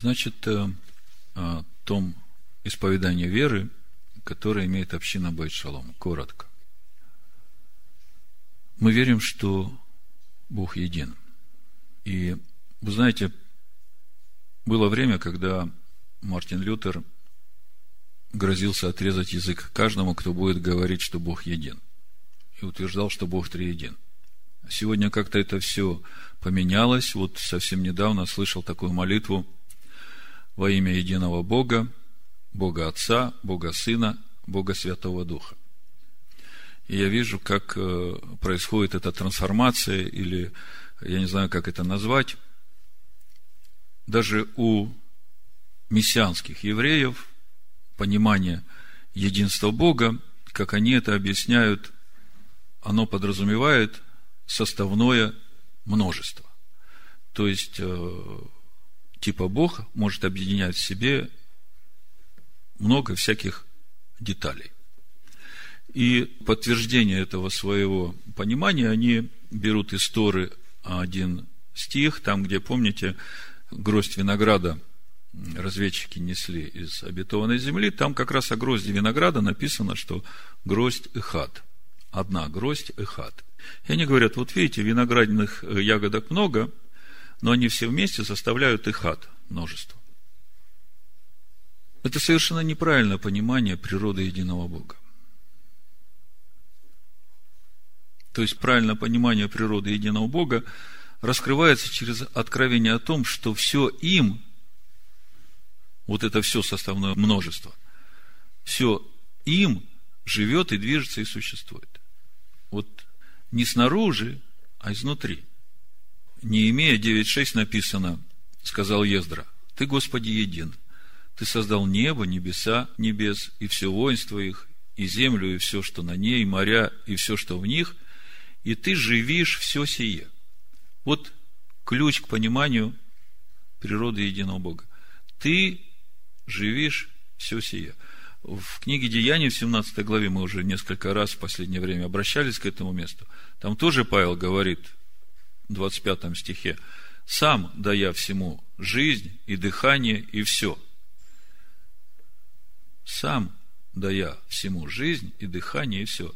Значит, э, о том исповедании веры, которое имеет община Байт. Коротко. Мы верим, что Бог един. И, вы знаете, было время, когда Мартин Лютер грозился отрезать язык каждому, кто будет говорить, что Бог един. И утверждал, что Бог триедин. Сегодня как-то это все поменялось. Вот совсем недавно слышал такую молитву во имя единого Бога, Бога Отца, Бога Сына, Бога Святого Духа. И я вижу, как э, происходит эта трансформация, или я не знаю, как это назвать. Даже у мессианских евреев понимание единства Бога, как они это объясняют, оно подразумевает составное множество. То есть, э, типа Бог может объединять в себе много всяких деталей. И подтверждение этого своего понимания они берут из Торы один стих, там, где, помните, гроздь винограда разведчики несли из обетованной земли, там как раз о грозди винограда написано, что гроздь и хат. Одна гроздь и хат. И они говорят, вот видите, виноградных ягодок много, но они все вместе составляют хат множество. Это совершенно неправильное понимание природы единого Бога. То есть правильное понимание природы единого Бога раскрывается через откровение о том, что все им, вот это все составное множество, все им живет и движется и существует. Вот не снаружи, а изнутри. Не имея 9.6 написано, сказал Ездра, ты, Господи, един – ты создал небо, небеса, небес, и все воинство их, и землю, и все, что на ней, и моря, и все, что в них, и ты живишь все сие. Вот ключ к пониманию природы единого Бога. Ты живишь все сие. В книге Деяний, в 17 главе, мы уже несколько раз в последнее время обращались к этому месту. Там тоже Павел говорит 25 стихе, «Сам дая всему жизнь и дыхание и все» сам дая всему жизнь и дыхание, и все.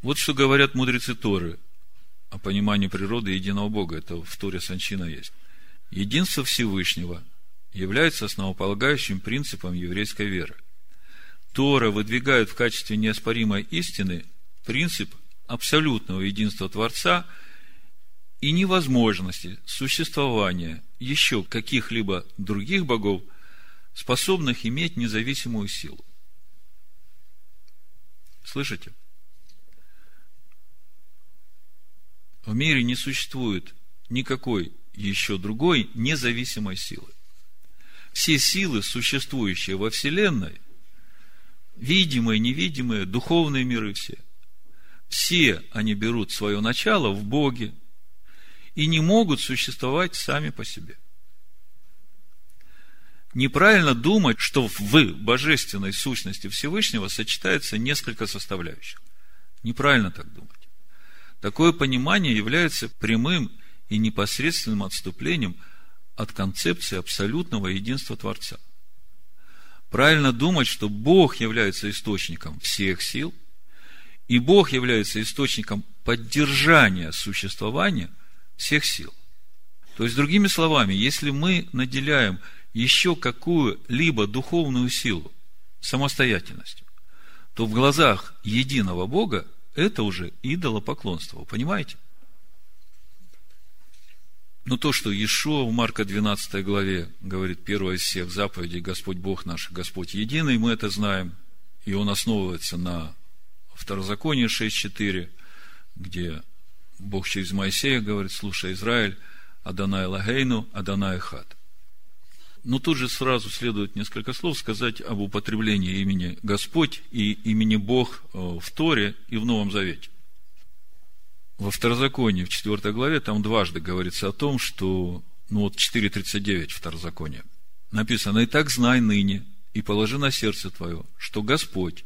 Вот что говорят мудрецы Торы о понимании природы единого Бога. Это в Торе Санчина есть. Единство Всевышнего является основополагающим принципом еврейской веры. Тора выдвигает в качестве неоспоримой истины принцип абсолютного единства Творца и невозможности существования еще каких-либо других богов – способных иметь независимую силу. Слышите? В мире не существует никакой еще другой независимой силы. Все силы, существующие во Вселенной, видимые, невидимые, духовные миры все, все они берут свое начало в Боге и не могут существовать сами по себе – неправильно думать, что в божественной сущности Всевышнего сочетается несколько составляющих. Неправильно так думать. Такое понимание является прямым и непосредственным отступлением от концепции абсолютного единства Творца. Правильно думать, что Бог является источником всех сил, и Бог является источником поддержания существования всех сил. То есть, другими словами, если мы наделяем еще какую-либо духовную силу самостоятельностью, то в глазах единого Бога это уже идолопоклонство. Понимаете? Но то, что Иешуа в Марка 12 главе говорит, первое из всех заповедей, Господь Бог наш, Господь единый, мы это знаем, и он основывается на Второзаконии 6.4, где Бог через Моисея говорит, слушай, Израиль, Адонай Лагейну, Адонай Хат. Но тут же сразу следует несколько слов сказать об употреблении имени Господь и имени Бог э, в Торе и в Новом Завете. Во Второзаконии, в 4 главе, там дважды говорится о том, что, ну вот 4.39 Второзакония, написано, «И так знай ныне, и положи на сердце твое, что Господь,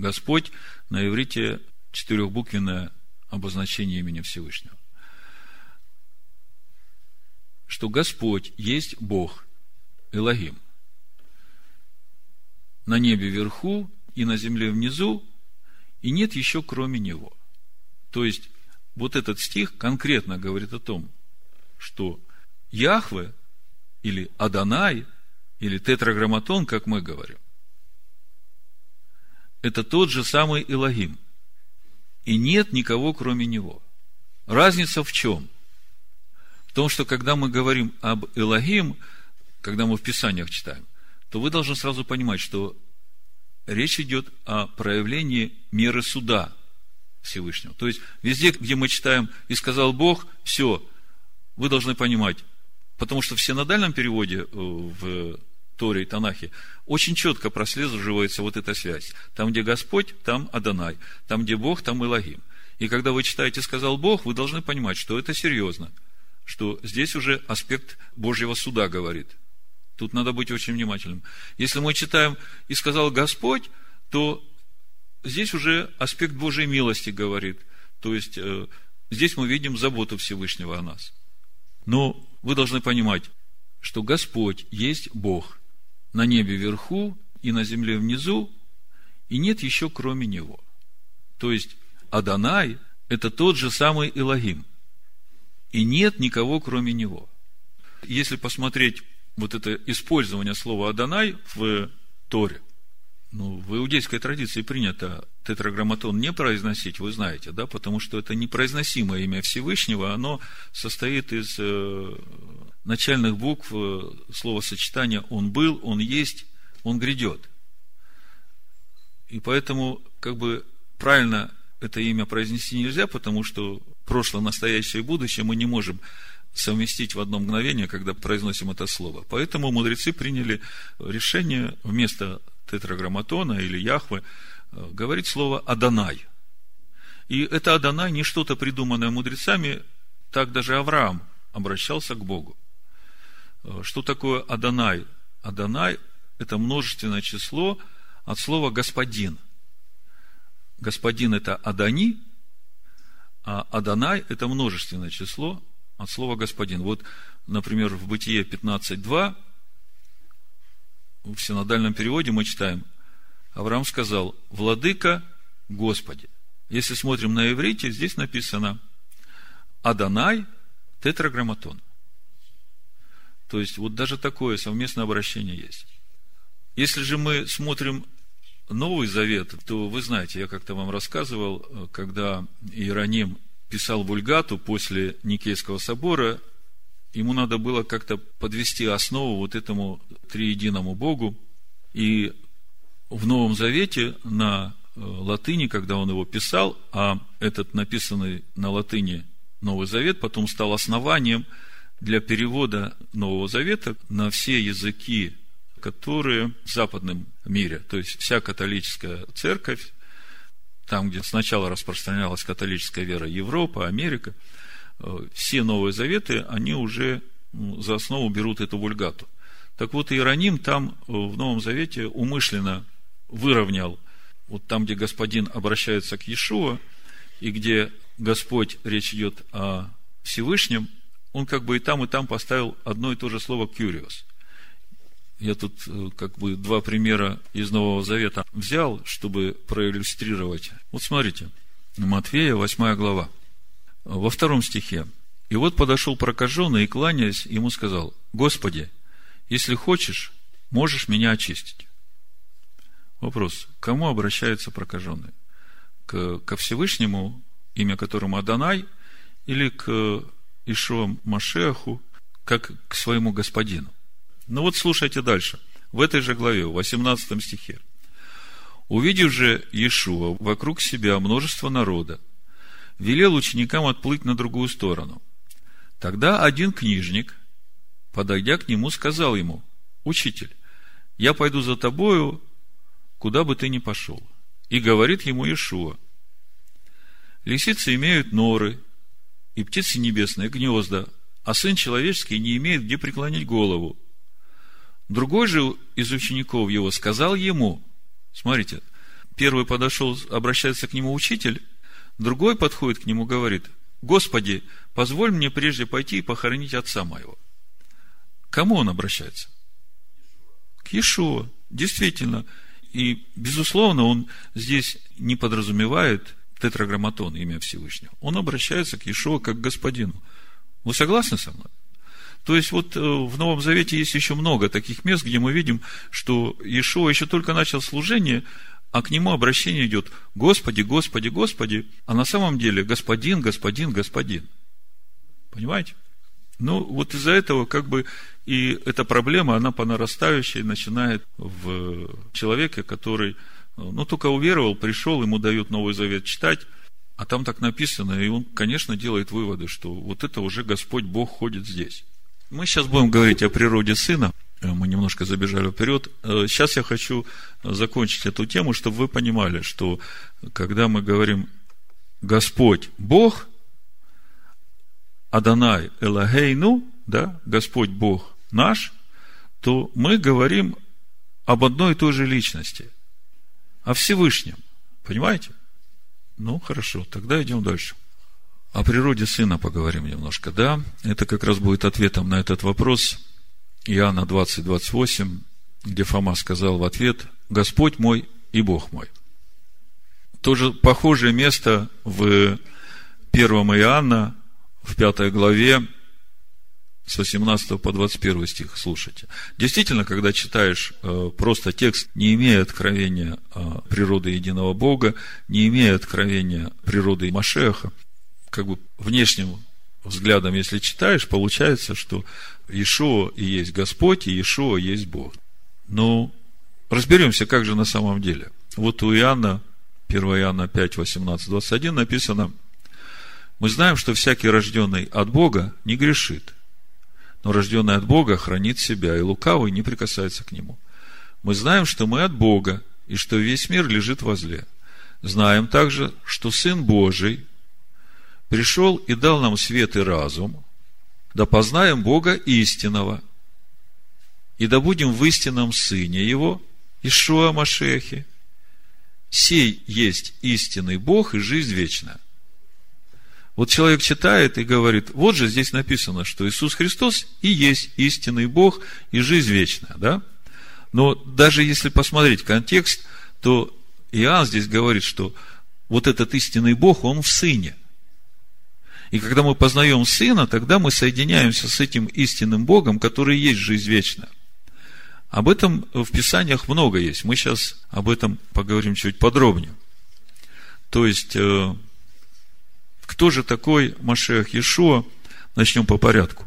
Господь на иврите четырехбуквенное обозначение имени Всевышнего. что Господь есть Бог, Элогим. На небе вверху и на земле внизу, и нет еще кроме Него. То есть, вот этот стих конкретно говорит о том, что Яхве или Адонай, или Тетраграмматон, как мы говорим, это тот же самый Илогим. И нет никого, кроме него. Разница в чем? В том, что когда мы говорим об Элогим, когда мы в Писаниях читаем, то вы должны сразу понимать, что речь идет о проявлении меры суда Всевышнего. То есть, везде, где мы читаем «И сказал Бог», все, вы должны понимать, потому что в синодальном переводе э, в Торе и Танахе очень четко прослеживается вот эта связь. Там, где Господь, там Адонай. Там, где Бог, там Илогим. И когда вы читаете «сказал Бог», вы должны понимать, что это серьезно, что здесь уже аспект Божьего суда говорит. Тут надо быть очень внимательным. Если мы читаем «и сказал Господь», то здесь уже аспект Божьей милости говорит. То есть, э, здесь мы видим заботу Всевышнего о нас. Но вы должны понимать, что Господь есть Бог на небе вверху и на земле внизу, и нет еще кроме Него. То есть, Адонай – это тот же самый Илогим. И нет никого, кроме него. Если посмотреть вот это использование слова Адонай в Торе, ну, в иудейской традиции принято тетраграмматон не произносить, вы знаете, да, потому что это непроизносимое имя Всевышнего, оно состоит из э, начальных букв э, словосочетания «он был», «он есть», «он грядет». И поэтому, как бы, правильно это имя произнести нельзя, потому что прошлое, настоящее и будущее мы не можем совместить в одно мгновение, когда произносим это слово. Поэтому мудрецы приняли решение вместо тетраграмматона или Яхвы э, говорить слово Адонай. И это Адонай не что-то придуманное мудрецами, так даже Авраам обращался к Богу. Э, что такое Адонай? Адонай – это множественное число от слова «господин». Господин – это Адани, а Адонай – это множественное число от слова «господин». Вот, например, в Бытие 15.2 в синодальном переводе мы читаем, Авраам сказал, «Владыка Господи». Если смотрим на иврите, здесь написано «Адонай тетраграмматон». То есть, вот даже такое совместное обращение есть. Если же мы смотрим Новый Завет, то вы знаете, я как-то вам рассказывал, когда Иероним писал Вульгату после Никейского собора, ему надо было как-то подвести основу вот этому триединому Богу. И в Новом Завете на э, латыни, когда он его писал, а этот написанный на латыни Новый Завет потом стал основанием для перевода Нового Завета на все языки, которые в западном мире, то есть вся католическая церковь, там, где сначала распространялась католическая вера, Европа, Америка – Э, все Новые Заветы, они уже за основу берут эту вульгату. Так вот, Иероним там э, в Новом Завете умышленно выровнял, вот там, где господин обращается к Иешуа, и где Господь, речь идет о Всевышнем, он как бы и там, и там поставил одно и то же слово «кюриос». Я тут э, как бы два примера из Нового Завета взял, чтобы проиллюстрировать. Вот смотрите, Матфея, 8 глава во втором стихе. И вот подошел прокаженный и, кланяясь, ему сказал, Господи, если хочешь, можешь меня очистить. Вопрос, кому обращается прокаженный? К, ко Всевышнему, имя которому Адонай, или к Ишуа Машеху, как к своему господину? Ну вот слушайте дальше. В этой же главе, в 18 стихе. Увидев же Иешуа вокруг себя множество народа, велел ученикам отплыть на другую сторону. Тогда один книжник, подойдя к нему, сказал ему, «Учитель, я пойду за тобою, куда бы ты ни пошел». И говорит ему Иешуа, «Лисицы имеют норы, и птицы небесные гнезда, а сын человеческий не имеет где преклонить голову». Другой же из учеников его сказал ему, смотрите, первый подошел, обращается к нему учитель, Другой подходит к нему, говорит, Господи, позволь мне прежде пойти и похоронить отца моего. К кому он обращается? К Иешуа. Действительно. И, безусловно, он здесь не подразумевает тетраграмматон, имя Всевышнего. Он обращается к Иешуа как к господину. Вы согласны со мной? То есть, вот э, в Новом Завете есть еще много таких мест, где мы видим, что Иешуа еще только начал служение, а к нему обращение идет «Господи, Господи, Господи», а на самом деле «Господин, Господин, Господин». Понимаете? Ну, вот из-за этого как бы и эта проблема, она по нарастающей начинает в человеке, который, ну, только уверовал, пришел, ему дают Новый Завет читать, а там так написано, и он, конечно, делает выводы, что вот это уже Господь Бог ходит здесь. Мы сейчас будем говорить о природе Сына. Мы немножко забежали вперед. Сейчас я хочу закончить эту тему, чтобы вы понимали, что когда мы говорим Господь Бог, Адонай Элагейну, да, Господь Бог наш, то мы говорим об одной и той же личности, о Всевышнем. Понимаете? Ну, хорошо, тогда идем дальше. О природе Сына поговорим немножко, да? Это как раз будет ответом на этот вопрос. Иоанна 20, 28, где Фома сказал в ответ, «Господь мой и Бог мой». Тоже похожее место в 1 Иоанна, в пятой главе, с 18 по 21 стих, слушайте. Действительно, когда читаешь э, просто текст, не имея откровения э, природы единого Бога, не имея откровения природы Машеха, как бы внешним взглядом, если читаешь, получается, что Иешуа и есть Господь, и Иешуа есть Бог. Но разберемся, как же на самом деле. Вот у Иоанна, 1 Иоанна 5, 18, 21 написано – мы знаем, что всякий рожденный от Бога не грешит, но рожденный от Бога хранит себя, и лукавый не прикасается к нему. Мы знаем, что мы от Бога, и что весь мир лежит возле. Знаем также, что Сын Божий пришел и дал нам свет и разум, да познаем Бога истинного, и да будем в истинном Сыне Его, Ишуа Машехе. Сей есть истинный Бог и жизнь вечная. Вот человек читает и говорит, вот же здесь написано, что Иисус Христос и есть истинный Бог и жизнь вечная, да? Но даже если посмотреть контекст, то Иоанн здесь говорит, что вот этот истинный Бог, Он в Сыне. И когда мы познаем Сына, тогда мы соединяемся с этим истинным Богом, который есть жизнь вечная. Об этом в Писаниях много есть. Мы сейчас об этом поговорим чуть подробнее. То есть, э, кто же такой Машех Иешуа? Начнем по порядку.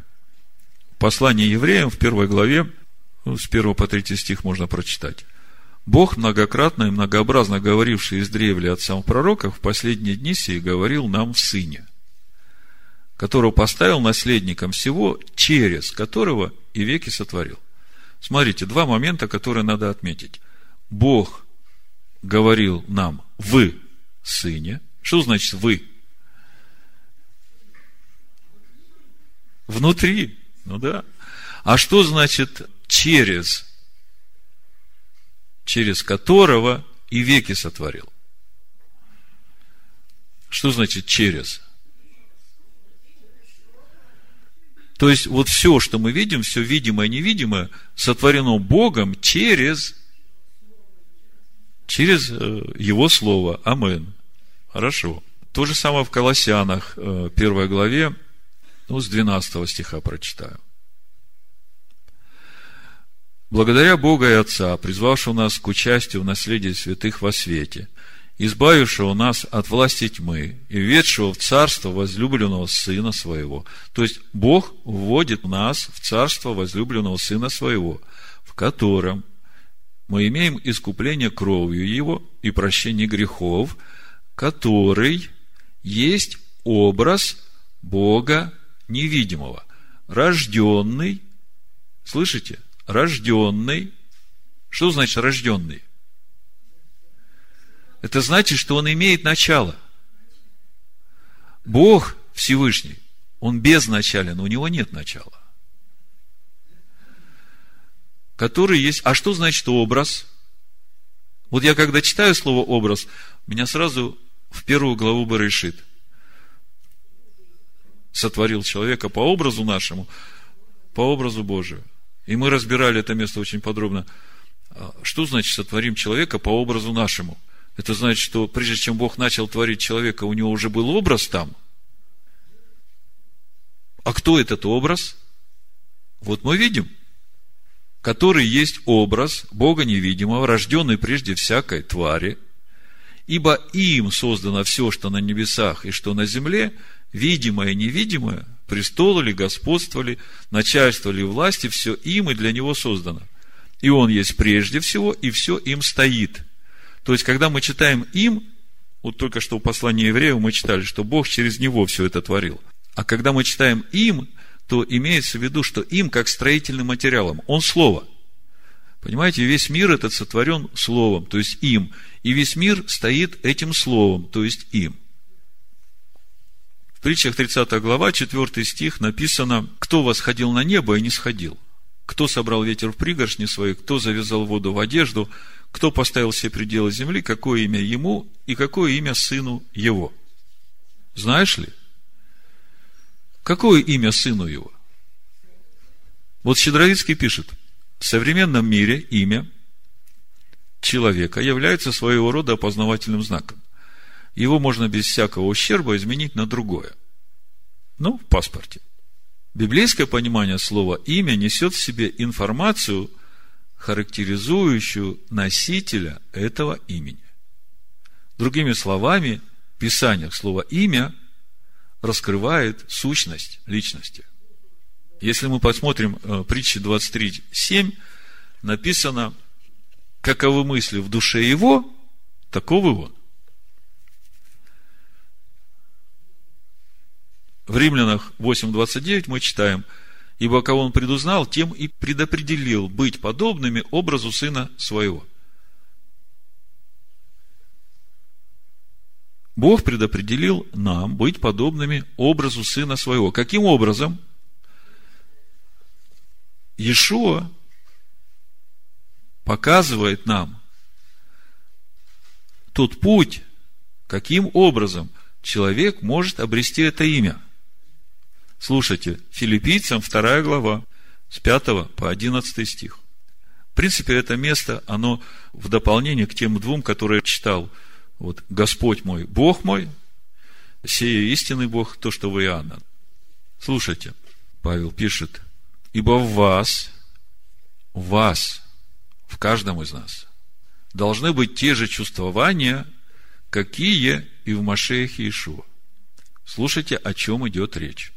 Послание евреям в первой главе, с 1 по 3 стих можно прочитать. Бог, многократно и многообразно говоривший из древли отцам пророков, в последние дни сии говорил нам в Сыне, которого поставил наследником всего, через которого и веки сотворил. Смотрите, два момента, которые надо отметить. Бог говорил нам в Сыне. Что значит «вы»? Внутри. Ну да. А что значит через? Через которого и веки сотворил. Что значит через? То есть, вот все, что мы видим, все видимое и невидимое, сотворено Богом через, через э, Его Слово. Амен. Хорошо. То же самое в Колоссянах, э, первой главе, ну, с 12 стиха прочитаю. Благодаря Бога и Отца, призвавшего нас к участию в наследии святых во свете, избавившего нас от власти тьмы и ведшего в царство возлюбленного Сына Своего. То есть, Бог вводит нас в царство возлюбленного Сына Своего, в котором мы имеем искупление кровью Его и прощение грехов, который есть образ Бога невидимого, рожденный, слышите, рожденный, что значит рожденный? Это значит, что он имеет начало. Бог Всевышний, он безначален, у него нет начала. Который есть. А что значит образ? Вот я когда читаю слово образ, меня сразу в первую главу бы решит – сотворил человека по образу нашему, по образу Божию. И мы разбирали это место очень подробно. А, что значит сотворим человека по образу нашему? Это значит, что прежде чем Бог начал творить человека, у него уже был образ там. А кто этот образ? Вот мы видим, который есть образ Бога невидимого, рожденный прежде всякой твари, ибо им создано все, что на небесах и что на земле, видимое и невидимое, престолы ли, господство ли, начальство ли, власти, все им и для него создано. И он есть прежде всего, и все им стоит. То есть, когда мы читаем им, вот только что в послании евреев мы читали, что Бог через него все это творил. А когда мы читаем им, то имеется в виду, что им как строительным материалом. Он слово. Понимаете, весь мир этот сотворен словом, то есть им. И весь мир стоит этим словом, то есть им притчах 30 глава, 4 стих написано, кто восходил на небо и не сходил, кто собрал ветер в пригоршни свои, кто завязал воду в одежду, кто поставил все пределы земли, какое имя ему и какое имя сыну его. Знаешь ли? Какое имя сыну его? Вот Щедровицкий пишет, в современном мире имя человека является своего рода опознавательным знаком его можно без всякого ущерба изменить на другое. Ну, в паспорте. Библейское понимание слова «имя» несет в себе информацию, характеризующую носителя этого имени. Другими словами, в Писаниях слово «имя» раскрывает сущность личности. Если мы посмотрим э, притчи 23.7, написано, каковы мысли в душе его, таковы он. В Римлянах 8.29 мы читаем, «Ибо кого он предузнал, тем и предопределил быть подобными образу Сына Своего». Бог предопределил нам быть подобными образу Сына Своего. Каким образом? Иешуа показывает нам тот путь, каким образом человек может обрести это имя – Слушайте, филиппийцам 2 глава, с 5 по 11 стих. В принципе, это место, оно в дополнение к тем двум, которые я читал. Вот, Господь мой, Бог мой, сей истинный Бог, то, что вы Иоанна. Слушайте, Павел пишет, ибо в вас, в вас, в каждом из нас, должны быть те же чувствования, какие и в Машеях Иешуа. Слушайте, о чем идет речь.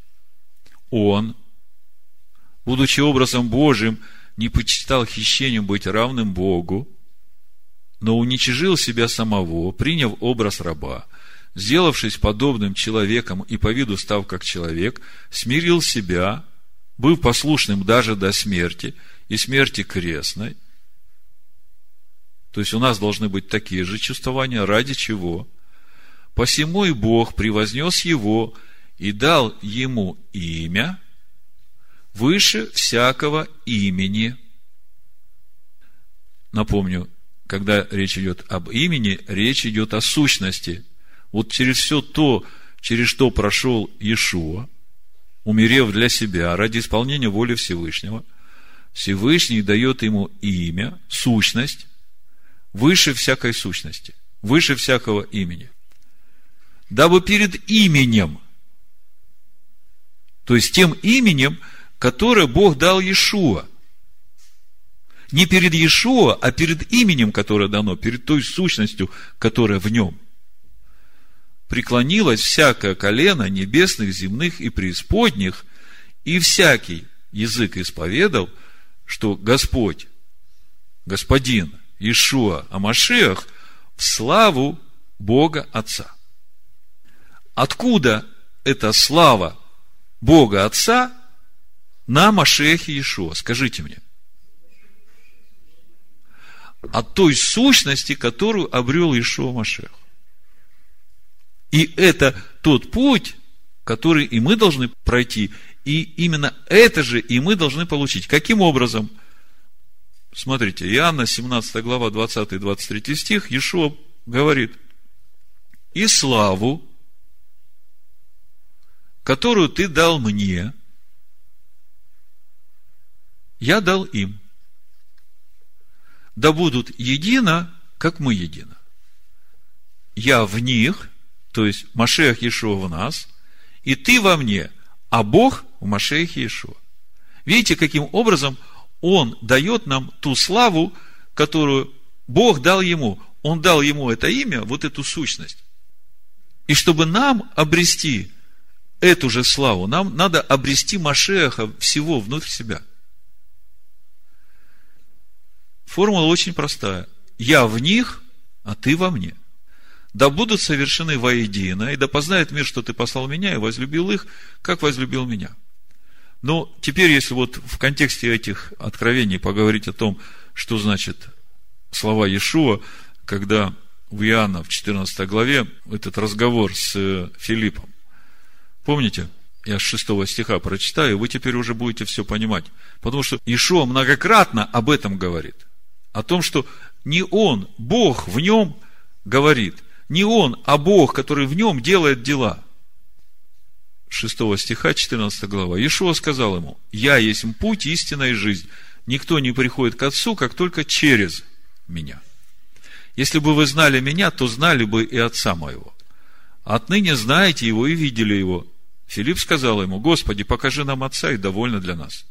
Он, будучи образом Божьим, не почитал хищением быть равным Богу, но уничижил себя самого, приняв образ раба, сделавшись подобным человеком и по виду став как человек, смирил себя, был послушным даже до смерти и смерти крестной. То есть у нас должны быть такие же чувствования, ради чего? Посему и Бог превознес его и дал ему имя выше всякого имени. Напомню, когда речь идет об имени, речь идет о сущности. Вот через все то, через что прошел Иешуа, умерев для себя ради исполнения воли Всевышнего, Всевышний дает ему имя, сущность, выше всякой сущности, выше всякого имени. Дабы перед именем – то есть тем именем, которое Бог дал Иешуа. Не перед Иешуа, а перед именем, которое дано, перед той сущностью, которая в нем. Преклонилось всякое колено небесных, земных и преисподних, и всякий язык исповедал, что Господь, Господин Ишуа Амашиах в славу Бога Отца. Откуда эта слава Бога Отца на Машехе Иешуа? Скажите мне. От той сущности, которую обрел Иешуа Машех. И это тот путь, который и мы должны пройти, и именно это же и мы должны получить. Каким образом? Смотрите, Иоанна, 17 глава, 20-23 стих, Иешуа говорит, и славу которую ты дал мне, я дал им. Да будут едино, как мы едино. Я в них, то есть Машех Иешуа в нас, и ты во мне, а Бог в Машехе Иешуа. Видите, каким образом Он дает нам ту славу, которую Бог дал Ему. Он дал Ему это имя, вот эту сущность. И чтобы нам обрести эту же славу, нам надо обрести Машеха всего внутрь себя. Формула очень простая. Я в них, а ты во мне. Да будут совершены воедино, и да познает мир, что ты послал меня, и возлюбил их, как возлюбил меня. Но теперь, если вот в контексте этих откровений поговорить о том, что значит слова Иешуа, когда в Иоанна в 14 главе этот разговор с Филиппом. Помните? Я с 6 стиха прочитаю, вы теперь уже будете все понимать. Потому что Ишуа многократно об этом говорит. О том, что не он, Бог в нем говорит. Не он, а Бог, который в нем делает дела. 6 стиха, 14 глава. Ишуа сказал ему, «Я есть путь, истина и жизнь. Никто не приходит к Отцу, как только через меня. Если бы вы знали меня, то знали бы и Отца моего. Отныне знаете его и видели его. Филипп сказал ему, Господи, покажи нам Отца, и довольно для нас.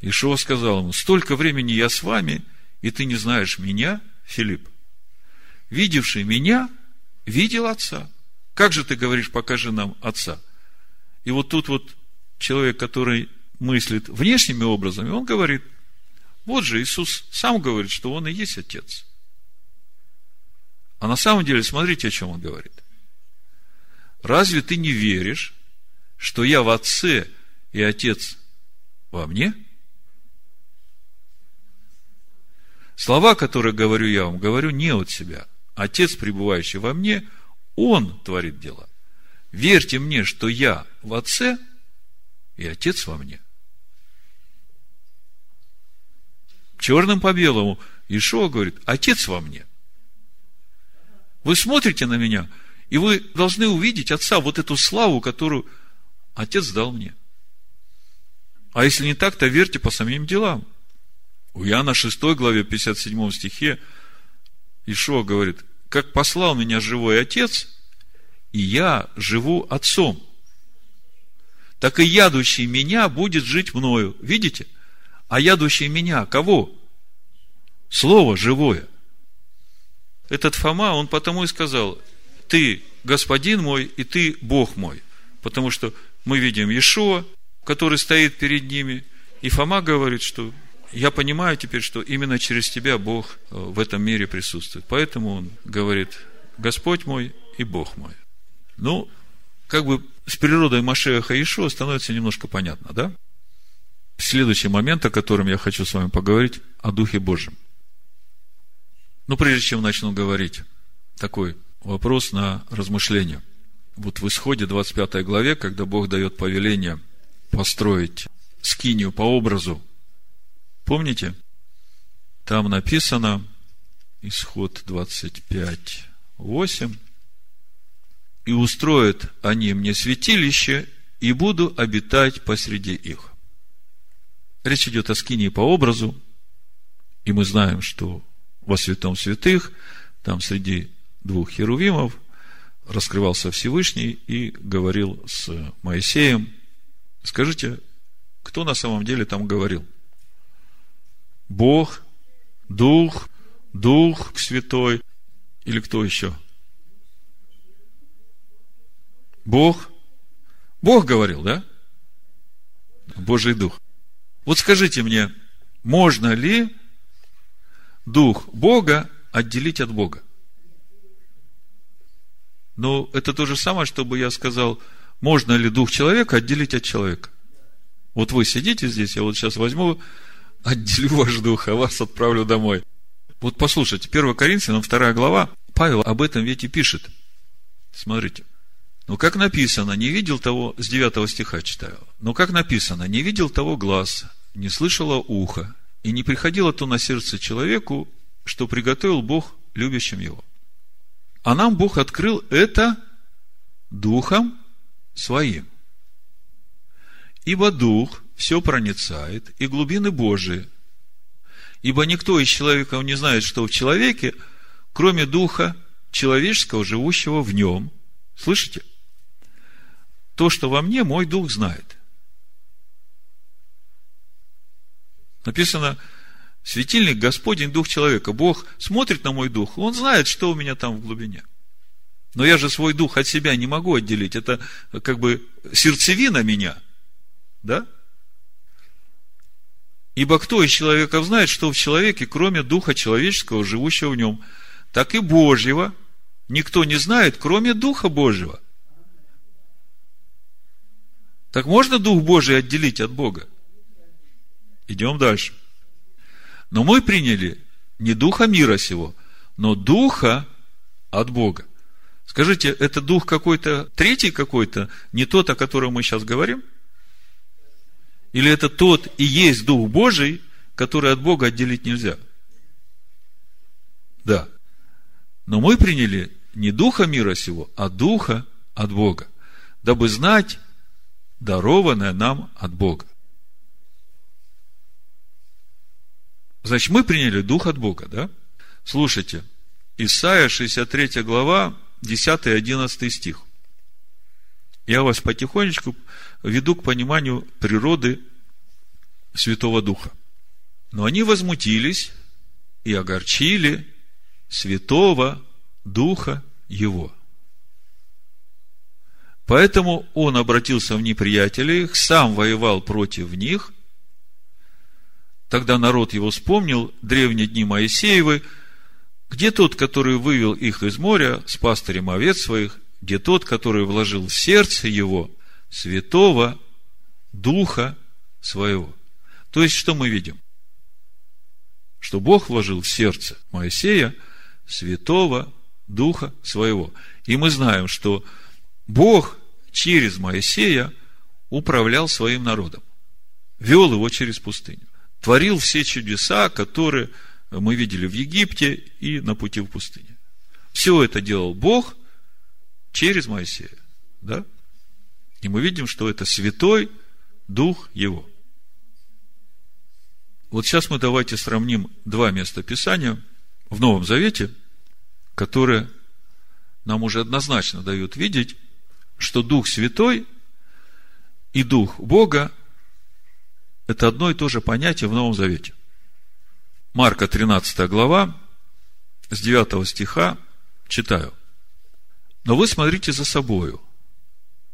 Ишуа сказал ему, столько времени я с вами, и ты не знаешь меня, Филипп. Видевший меня, видел Отца. Как же ты говоришь, покажи нам Отца? И вот тут вот человек, который мыслит внешними образами, он говорит, вот же Иисус сам говорит, что Он и есть Отец. А на самом деле, смотрите, о чем Он говорит. Разве ты не веришь, что я в Отце и Отец во мне? Слова, которые говорю я вам, говорю не от себя. Отец, пребывающий во мне, Он творит дела. Верьте мне, что я в Отце и Отец во мне. Черным по белому. Ишуа говорит, Отец во мне. Вы смотрите на меня, и вы должны увидеть Отца, вот эту славу, которую Отец дал мне. А если не так, то верьте по самим делам. У Иоанна 6 главе 57 стихе Ишуа говорит, как послал меня живой Отец, и я живу Отцом, так и ядущий меня будет жить мною. Видите? А ядущий меня кого? Слово живое. Этот Фома, он потому и сказал, ты господин мой, и ты Бог мой. Потому что мы видим Иешуа, который стоит перед ними, и Фома говорит, что я понимаю теперь, что именно через тебя Бог э, в этом мире присутствует. Поэтому он говорит, Господь мой и Бог мой. Ну, как бы с природой Машеха Ишуа становится немножко понятно, да? Следующий момент, о котором я хочу с вами поговорить, о Духе Божьем. Но прежде чем начну говорить, такой вопрос на размышление – вот в исходе 25 главе, когда Бог дает повеление построить скинию по образу, помните? Там написано, исход 25, 8, «И устроят они мне святилище, и буду обитать посреди их». Речь идет о скинии по образу, и мы знаем, что во святом святых, там среди двух херувимов, раскрывался Всевышний и говорил с Моисеем. Скажите, кто на самом деле там говорил? Бог, Дух, Дух Святой или кто еще? Бог. Бог говорил, да? Божий Дух. Вот скажите мне, можно ли Дух Бога отделить от Бога? Но это то же самое, чтобы я сказал, можно ли дух человека отделить от человека. Вот вы сидите здесь, я вот сейчас возьму, отделю ваш дух, а вас отправлю домой. Вот послушайте, 1 Коринфянам 2 глава, Павел об этом ведь и пишет. Смотрите. Ну, как написано, не видел того, с 9 стиха читаю, но как написано, не видел того глаз, не слышало ухо, и не приходило то на сердце человеку, что приготовил Бог любящим его. А нам Бог открыл это Духом Своим. Ибо Дух все проницает, и глубины Божии. Ибо никто из человеков не знает, что в человеке, кроме духа человеческого, живущего в нем. Слышите? То, что во мне, мой дух знает. Написано, светильник Господень, дух человека. Бог смотрит на мой дух, он знает, что у меня там в глубине. Но я же свой дух от себя не могу отделить. Это как бы сердцевина меня. Да? Ибо кто из человеков знает, что в человеке, кроме духа человеческого, живущего в нем, так и Божьего, никто не знает, кроме Духа Божьего. Так можно Дух Божий отделить от Бога? Идем дальше. Но мы приняли не Духа мира сего, но Духа от Бога. Скажите, это Дух какой-то, третий какой-то, не тот, о котором мы сейчас говорим? Или это тот и есть Дух Божий, который от Бога отделить нельзя? Да. Но мы приняли не Духа мира сего, а Духа от Бога, дабы знать дарованное нам от Бога. Значит, мы приняли Дух от Бога, да? Слушайте, Исайя 63 глава, 10 и 11 стих. Я вас потихонечку веду к пониманию природы Святого Духа. Но они возмутились и огорчили Святого Духа Его. Поэтому он обратился в неприятелей сам воевал против них. Тогда народ его вспомнил древние дни Моисеевы, где тот, который вывел их из моря с пастырем овец своих, где тот, который вложил в сердце его святого Духа своего. То есть, что мы видим? Что Бог вложил в сердце Моисея святого Духа своего. И мы знаем, что Бог через Моисея управлял своим народом, вел его через пустыню, творил все чудеса, которые мы видели в Египте и на пути в пустыне. Все это делал Бог через Моисея. Да? И мы видим, что это святой Дух Его. Вот сейчас мы давайте сравним два места Писания в Новом Завете, которые нам уже однозначно дают видеть, что Дух Святой и Дух Бога – это одно и то же понятие в Новом Завете. Марка 13 глава, с 9 стиха читаю. Но вы смотрите за собою,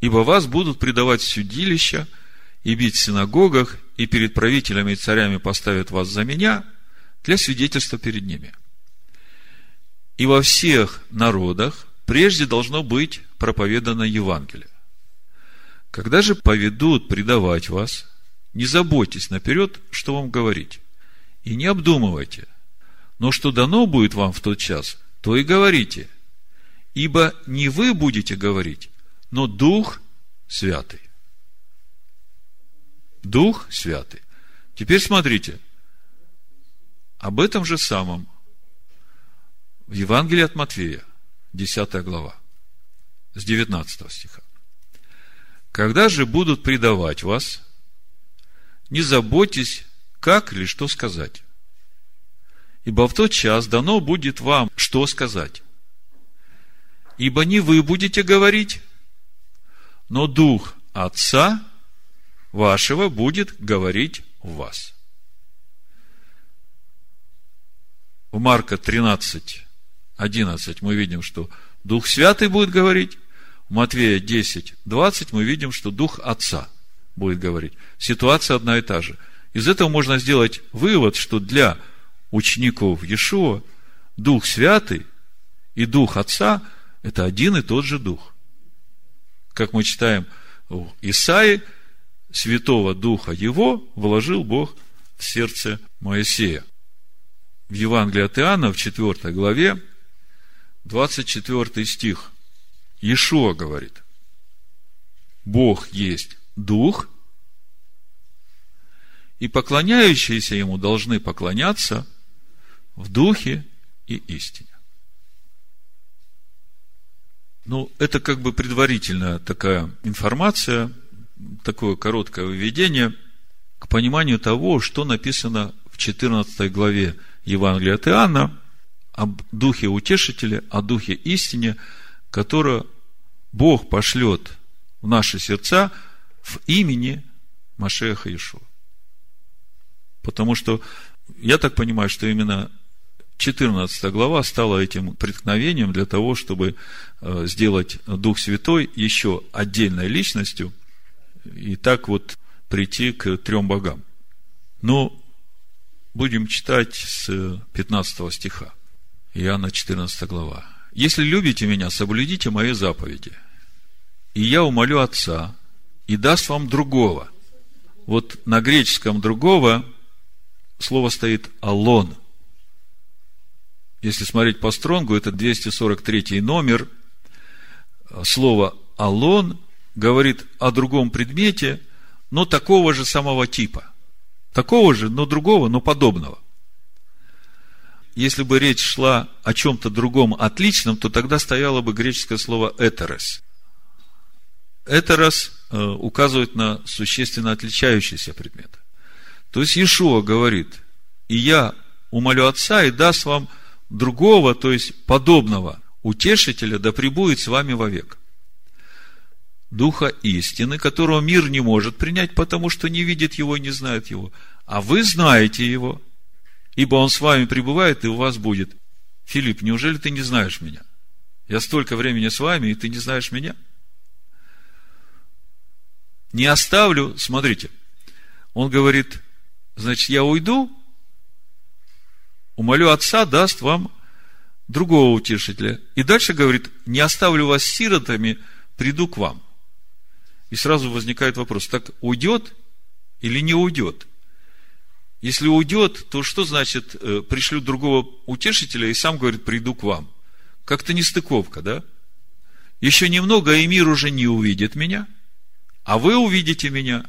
ибо вас будут предавать в судилища и бить в синагогах, и перед правителями и царями поставят вас за меня для свидетельства перед ними. И во всех народах прежде должно быть проповедано Евангелие. Когда же поведут предавать вас, не заботьтесь наперед, что вам говорить и не обдумывайте. Но что дано будет вам в тот час, то и говорите. Ибо не вы будете говорить, но Дух Святый. Дух Святый. Теперь смотрите. Об этом же самом в Евангелии от Матфея, 10 глава, с 19 стиха. Когда же будут предавать вас, не заботьтесь как или что сказать. Ибо в тот час дано будет вам, что сказать. Ибо не вы будете говорить, но Дух Отца вашего будет говорить в вас. В Марка 13, 11 мы видим, что Дух Святый будет говорить. В Матвея 10, 20 мы видим, что Дух Отца будет говорить. Ситуация одна и та же – из этого можно сделать вывод, что для учеников Иешуа Дух Святый и Дух Отца – это один и тот же Дух. Как мы читаем в Исаии, Святого Духа Его вложил Бог в сердце Моисея. В Евангелии от Иоанна, в 4 главе, 24 стих, Иешуа говорит, Бог есть Дух – и поклоняющиеся ему должны поклоняться в духе и истине. Ну, это как бы предварительная такая информация, такое короткое введение. к пониманию того, что написано в 14 главе Евангелия от Иоанна об Духе Утешителя, о Духе Истине, которое Бог пошлет в наши сердца в имени Машеха Ишуа. Потому что я так понимаю, что именно 14 глава стала этим преткновением для того, чтобы э, сделать Дух Святой еще отдельной личностью и так вот прийти к трем богам. Но будем читать с 15 стиха. Иоанна 14 глава. «Если любите меня, соблюдите мои заповеди, и я умолю Отца, и даст вам другого». Вот на греческом другого слово стоит «алон». Если смотреть по стронгу, это 243 номер. Слово «алон» говорит о другом предмете, но такого же самого типа. Такого же, но другого, но подобного. Если бы речь шла о чем-то другом отличном, то тогда стояло бы греческое слово. «Этерос» э, указывает на существенно отличающийся предмет. То есть Иешуа говорит, и я умолю Отца и даст вам другого, то есть подобного утешителя, да пребудет с вами вовек. Духа истины, которого мир не может принять, потому что не видит его и не знает его. А вы знаете его, ибо он с вами пребывает и у вас будет. Филипп, неужели ты не знаешь меня? Я столько времени с вами, и ты не знаешь меня? Не оставлю, смотрите, он говорит, значит, я уйду, умолю Отца, даст вам другого утешителя. И дальше говорит, не оставлю вас сиротами, приду к вам. И сразу возникает вопрос, так уйдет или не уйдет? Если уйдет, то что значит э, пришлю другого утешителя и сам говорит, приду к вам? Как-то нестыковка, да? Еще немного, и мир уже не увидит меня, а вы увидите меня,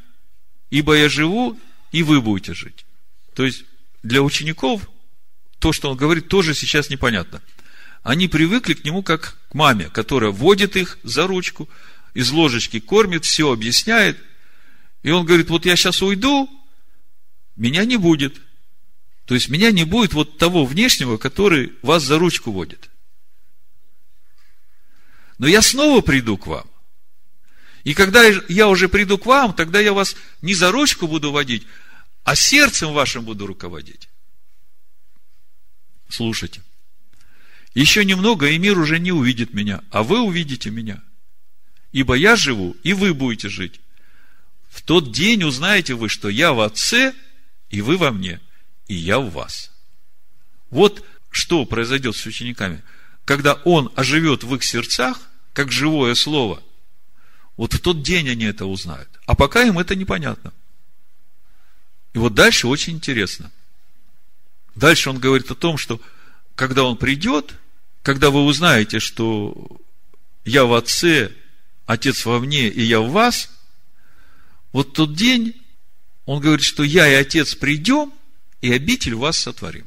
ибо я живу, и вы будете жить. То есть, для учеников то, что он говорит, тоже сейчас непонятно. Они привыкли к нему как к маме, которая водит их за ручку, из ложечки кормит, все объясняет. И он говорит, вот я сейчас уйду, меня не будет. То есть меня не будет вот того внешнего, который вас за ручку водит. Но я снова приду к вам. И когда я уже приду к вам, тогда я вас не за ручку буду водить, а сердцем вашим буду руководить. Слушайте. Еще немного, и мир уже не увидит меня, а вы увидите меня. Ибо я живу, и вы будете жить. В тот день узнаете вы, что я в Отце, и вы во мне, и я в вас. Вот что произойдет с учениками. Когда Он оживет в их сердцах, как живое слово, вот в тот день они это узнают. А пока им это непонятно. И вот дальше очень интересно – Дальше он говорит о том, что когда он придет, когда вы узнаете, что я в Отце, Отец во мне, и я в вас, вот тот день, он говорит, что я и Отец придем, и обитель вас сотворим.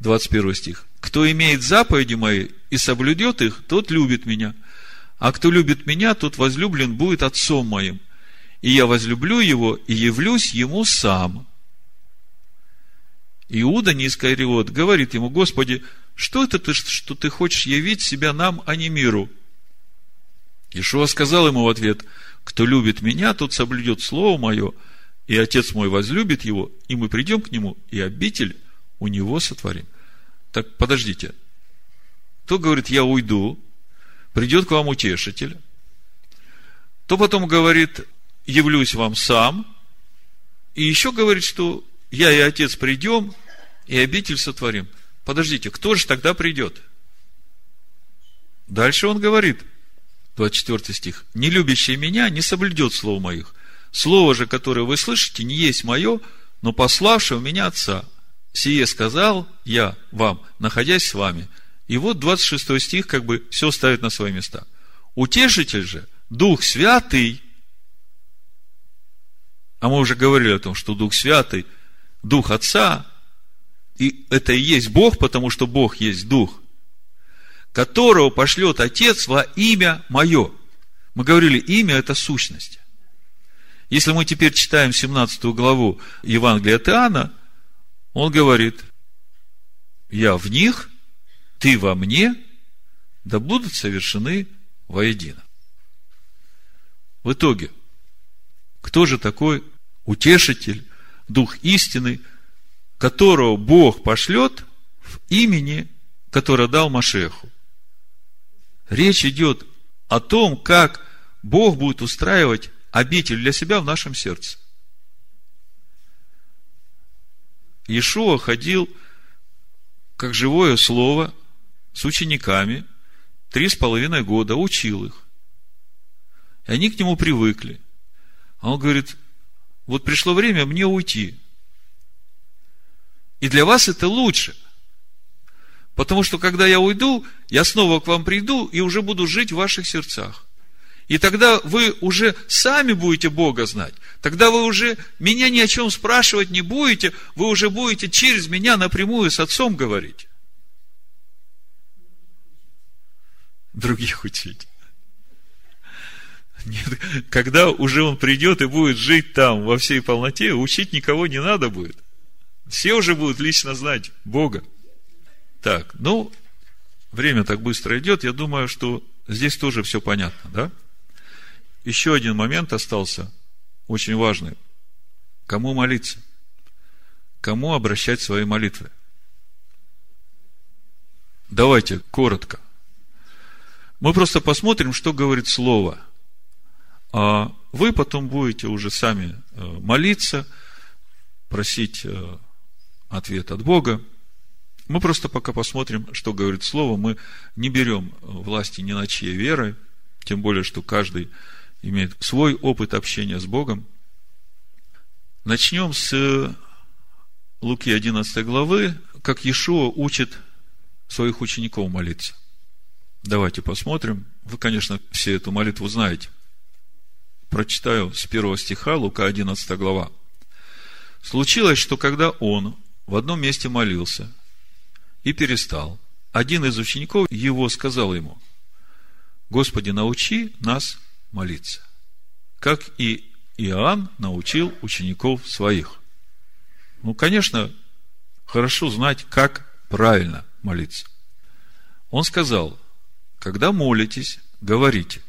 21 стих. Кто имеет заповеди мои и соблюдет их, тот любит меня. А кто любит меня, тот возлюблен будет отцом моим и я возлюблю его и явлюсь ему сам. Иуда Нискариот говорит ему, Господи, что это ты, что ты хочешь явить себя нам, а не миру? Ишуа сказал ему в ответ, кто любит меня, тот соблюдет слово мое, и отец мой возлюбит его, и мы придем к нему, и обитель у него сотворим. Так, подождите. То говорит, я уйду, придет к вам утешитель, то потом говорит, явлюсь вам сам. И еще говорит, что я и отец придем, и обитель сотворим. Подождите, кто же тогда придет? Дальше он говорит, 24 стих, «Не любящий меня не соблюдет слов моих. Слово же, которое вы слышите, не есть мое, но пославшего меня Отца. Сие сказал я вам, находясь с вами». И вот 26 стих как бы все ставит на свои места. Утешитель же, Дух Святый, а мы уже говорили о том, что Дух Святый, Дух Отца, и это и есть Бог, потому что Бог есть Дух, которого пошлет Отец во имя Мое. Мы говорили, имя – это сущность. Если мы теперь читаем 17 главу Евангелия от Иоанна, он говорит, я в них, ты во мне, да будут совершены воедино. В итоге, кто же такой утешитель, дух истины, которого Бог пошлет в имени, которое дал Машеху? Речь идет о том, как Бог будет устраивать обитель для себя в нашем сердце. Иешуа ходил как живое слово с учениками три с половиной года, учил их. И они к нему привыкли. А он говорит, вот пришло время мне уйти. И для вас это лучше. Потому что когда я уйду, я снова к вам приду и уже буду жить в ваших сердцах. И тогда вы уже сами будете Бога знать. Тогда вы уже меня ни о чем спрашивать не будете, вы уже будете через меня напрямую с Отцом говорить. Других учить. Нет, когда уже он придет и будет жить там во всей полноте, учить никого не надо будет. Все уже будут лично знать Бога. Так, ну, время так быстро идет, я думаю, что здесь тоже все понятно, да? Еще один момент остался, очень важный. Кому молиться? Кому обращать свои молитвы? Давайте коротко. Мы просто посмотрим, что говорит Слово. А вы потом будете уже сами э, молиться, просить э, ответ от Бога. Мы просто пока посмотрим, что говорит Слово. Мы не берем власти ни на чьей веры, тем более, что каждый имеет свой опыт общения с Богом. Начнем с Луки 11 главы, как Иешуа учит своих учеников молиться. Давайте посмотрим. Вы, конечно, все эту молитву знаете. Прочитаю с первого стиха, Лука 11 глава. Случилось, что когда он в одном месте молился и перестал, один из учеников его сказал ему, Господи, научи нас молиться. Как и Иоанн научил учеников своих. Ну, конечно, хорошо знать, как правильно молиться. Он сказал, когда молитесь, говорите,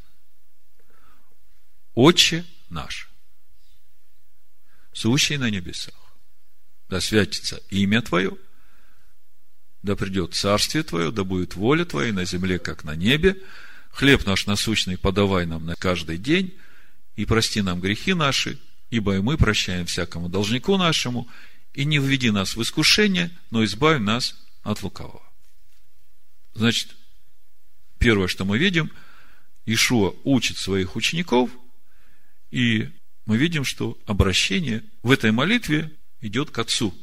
Отче наш, сущий на небесах, да святится имя Твое, да придет царствие Твое, да будет воля Твоя на земле, как на небе, Хлеб наш насущный подавай нам на каждый день, и прости нам грехи наши, ибо и мы прощаем всякому должнику нашему, и не введи нас в искушение, но избавь нас от лукавого. Значит, первое, что мы видим, Ишуа учит своих учеников, и мы видим, что обращение в этой молитве идет к Отцу.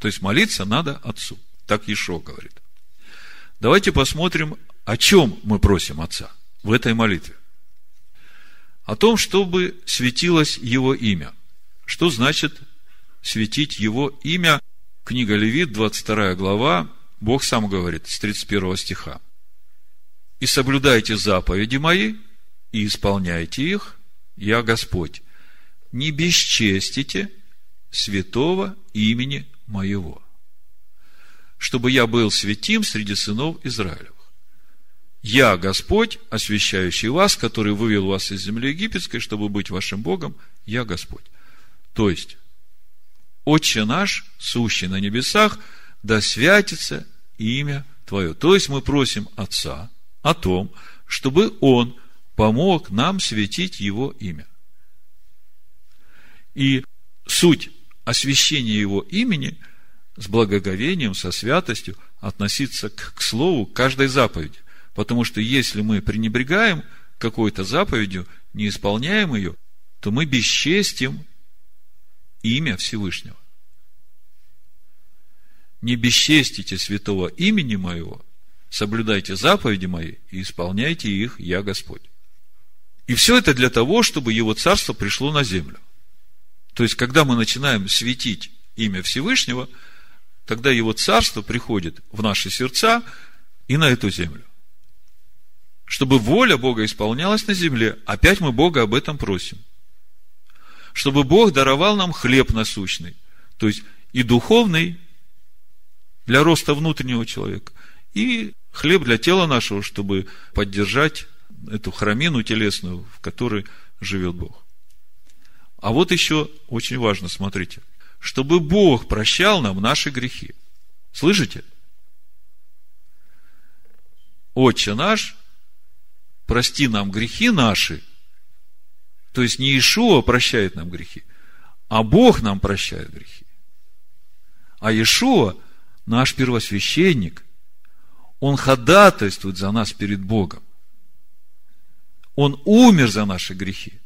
То есть молиться надо Отцу. Так Ишуа говорит. Давайте посмотрим, о чем мы просим Отца в этой молитве. О том, чтобы светилось Его имя. Что значит светить Его имя? Книга Левит, 22 глава, Бог сам говорит с 31 стиха. «И соблюдайте заповеди мои, и исполняйте их, я Господь. Не бесчестите святого имени моего» чтобы я был святим среди сынов Израилевых. Я Господь, освящающий вас, который вывел вас из земли египетской, чтобы быть вашим Богом, я Господь. То есть, Отче наш, сущий на небесах, да святится имя Твое. То есть, мы просим Отца о том, чтобы Он помог нам светить Его имя. И суть освящения Его имени – с благоговением, со святостью относиться к, к слову каждой заповеди. Потому что если мы пренебрегаем какой-то заповедью, не исполняем ее, то мы бесчестим имя Всевышнего. Не бесчестите святого имени моего, соблюдайте заповеди мои и исполняйте их, я Господь. И все это для того, чтобы его царство пришло на землю. То есть, когда мы начинаем светить имя Всевышнего – тогда его царство приходит в наши сердца и на эту землю. чтобы воля Бога исполнялась на земле. Опять мы Бога об этом просим. Чтобы Бог даровал нам хлеб насущный, то есть и духовный для роста внутреннего человека, и хлеб для тела нашего, чтобы поддержать эту храмину телесную, в которой живет Бог. А вот еще очень важно, смотрите, чтобы Бог прощал нам наши грехи. Слышите? Отче наш, прости нам грехи наши. То есть не Ишуа прощает нам грехи, а Бог нам прощает грехи. А Иешуа, наш первосвященник, он ходатайствует за нас перед Богом. Он умер за наши грехи.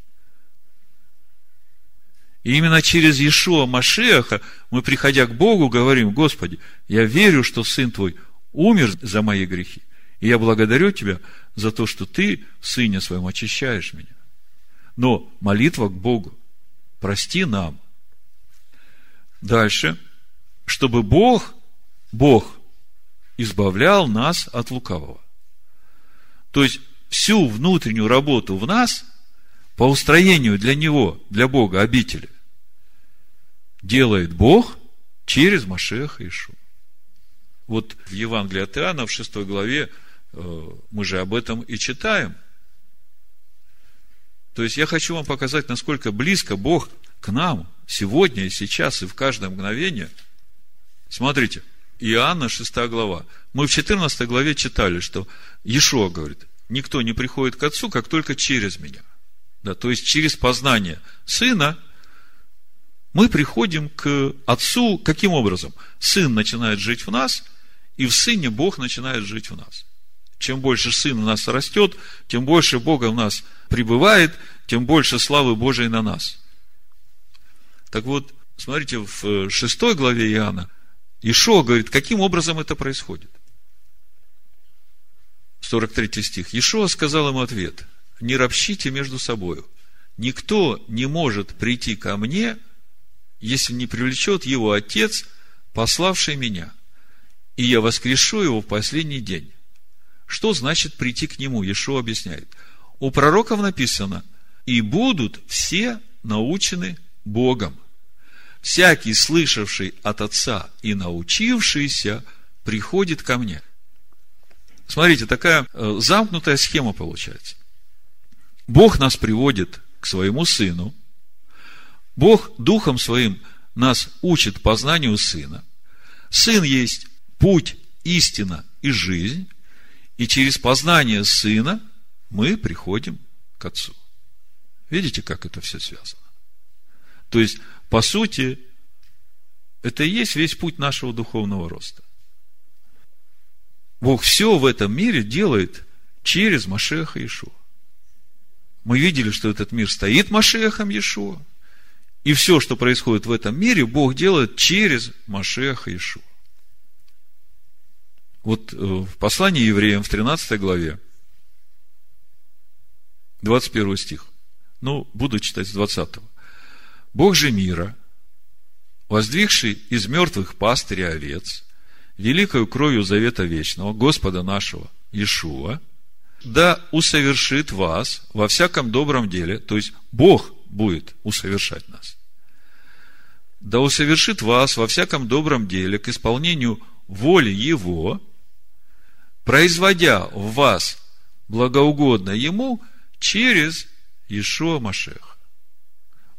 И именно через Иешуа Машеха мы, приходя к Богу, говорим, Господи, я верю, что Сын Твой умер за мои грехи. И я благодарю Тебя за то, что Ты Сыне Своем очищаешь меня. Но молитва к Богу. Прости нам. Дальше. Чтобы Бог, Бог избавлял нас от лукавого. То есть, всю внутреннюю работу в нас по устроению для Него, для Бога обители, делает Бог через Машеха Ишу. Вот в Евангелии от Иоанна в 6 главе э, мы же об этом и читаем. То есть я хочу вам показать, насколько близко Бог к нам сегодня и сейчас и в каждое мгновение. Смотрите, Иоанна 6 глава. Мы в 14 главе читали, что Иешуа говорит, никто не приходит к Отцу, как только через меня. Да, то есть через познание Сына – мы приходим к Отцу каким образом? Сын начинает жить в нас, и в Сыне Бог начинает жить в нас. Чем больше Сын в нас растет, тем больше Бога в нас пребывает, тем больше славы Божией на нас. Так вот, смотрите, в шестой главе Иоанна Ишо говорит, каким образом это происходит. 43 стих. Ишуа сказал ему ответ, не ропщите между собою. Никто не может прийти ко мне, если не привлечет его Отец, пославший меня, и я воскрешу его в последний день. Что значит прийти к нему? Ешо объясняет. У пророков написано, и будут все научены Богом. Всякий, слышавший от Отца и научившийся, приходит ко мне. Смотрите, такая э, замкнутая схема получается. Бог нас приводит к своему Сыну – Бог Духом Своим нас учит познанию Сына. Сын есть путь, истина и жизнь. И через познание Сына мы приходим к Отцу. Видите, как это все связано? То есть, по сути, это и есть весь путь нашего духовного роста. Бог все в этом мире делает через Машеха Ишуа. Мы видели, что этот мир стоит Машехом Иешуа, и все, что происходит в этом мире, Бог делает через Машеха Ишу. Вот э, в послании евреям в 13 главе, 21 стих. Ну, буду читать с 20. Бог же мира, воздвигший из мертвых пастыря овец, великою кровью завета вечного, Господа нашего, Иешуа, да усовершит вас во всяком добром деле, то есть Бог будет усовершать нас. Да усовершит вас во всяком добром деле к исполнению воли Его, производя в вас благоугодно Ему через Ишуа Машех.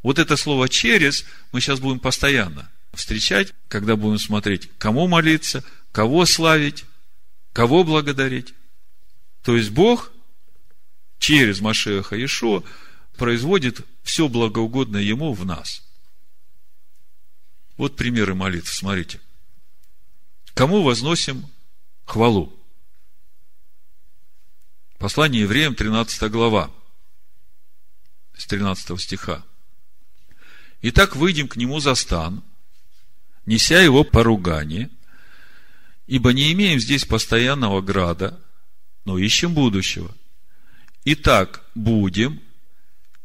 Вот это слово «через» мы сейчас будем постоянно встречать, когда будем смотреть, кому молиться, кого славить, кого благодарить. То есть Бог через Машеха Ишуа производит все благоугодное Ему в нас. Вот примеры молитв, смотрите. Кому возносим хвалу? Послание евреям, 13 глава, с 13 стиха. Итак, выйдем к нему за стан, неся его поругание, ибо не имеем здесь постоянного града, но ищем будущего. Итак, будем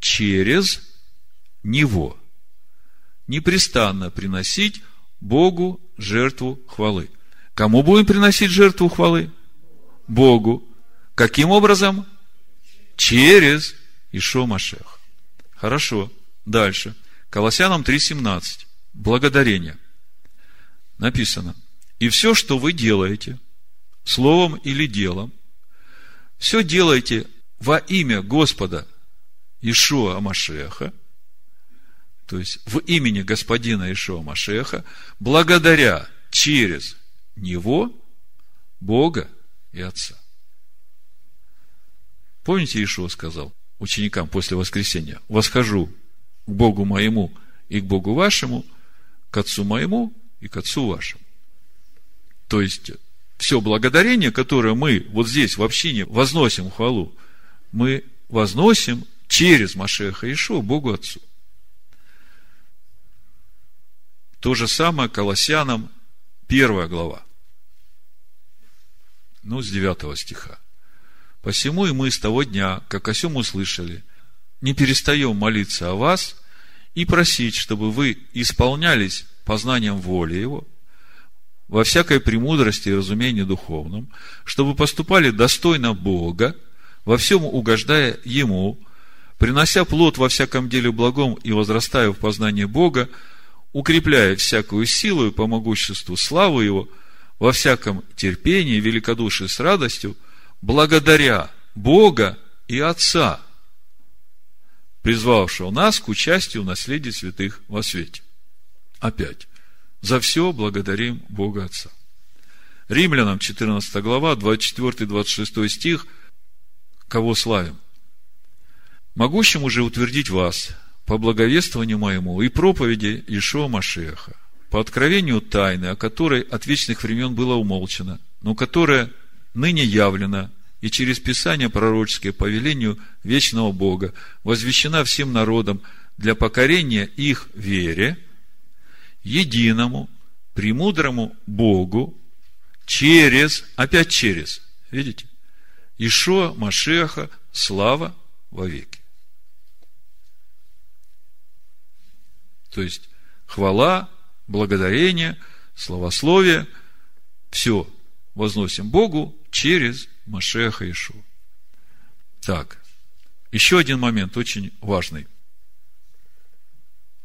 через Него непрестанно приносить Богу жертву хвалы. Кому будем приносить жертву хвалы? Богу. Каким образом? через Ишо Машех. Хорошо. Дальше. Колоссянам 3.17. Благодарение. Написано. И все, что вы делаете, словом или делом, все делайте во имя Господа Ишуа Машеха, то есть в имени Господина Ишуа Машеха, благодаря через Него, Бога и Отца. Помните, Ишуа сказал ученикам после воскресения, восхожу к Богу моему и к Богу вашему, к Отцу моему и к Отцу вашему. То есть, все благодарение, которое мы вот здесь в общине возносим хвалу, мы возносим через Машеха Ишуа Богу Отцу. То же самое Колоссянам, первая глава. Ну, с 9 стиха. Посему и мы с того дня, как о сем услышали, не перестаем молиться о вас и просить, чтобы вы исполнялись познанием воли Его, во всякой премудрости и разумении духовном, чтобы поступали достойно Бога, во всем угождая Ему, принося плод во всяком деле благом и возрастая в познании Бога, укрепляя всякую силу и по могуществу славу Его, во всяком терпении, великодушии с радостью – благодаря Бога и Отца, призвавшего нас к участию в наследии святых во свете. Опять. За все благодарим Бога Отца. Римлянам 14 глава, 24-26 стих. Кого славим? Могущим уже утвердить вас по благовествованию моему и проповеди Ишуа Машеха, по откровению тайны, о которой от вечных времен было умолчено, но которая ныне явлена и через Писание пророческое по велению вечного Бога возвещена всем народам для покорения их вере, единому, премудрому Богу, через, опять через, видите, Ишуа Машеха, слава во веки. То есть, хвала, благодарение, славословие, все возносим Богу через Машеха Ишу. Так, еще один момент очень важный.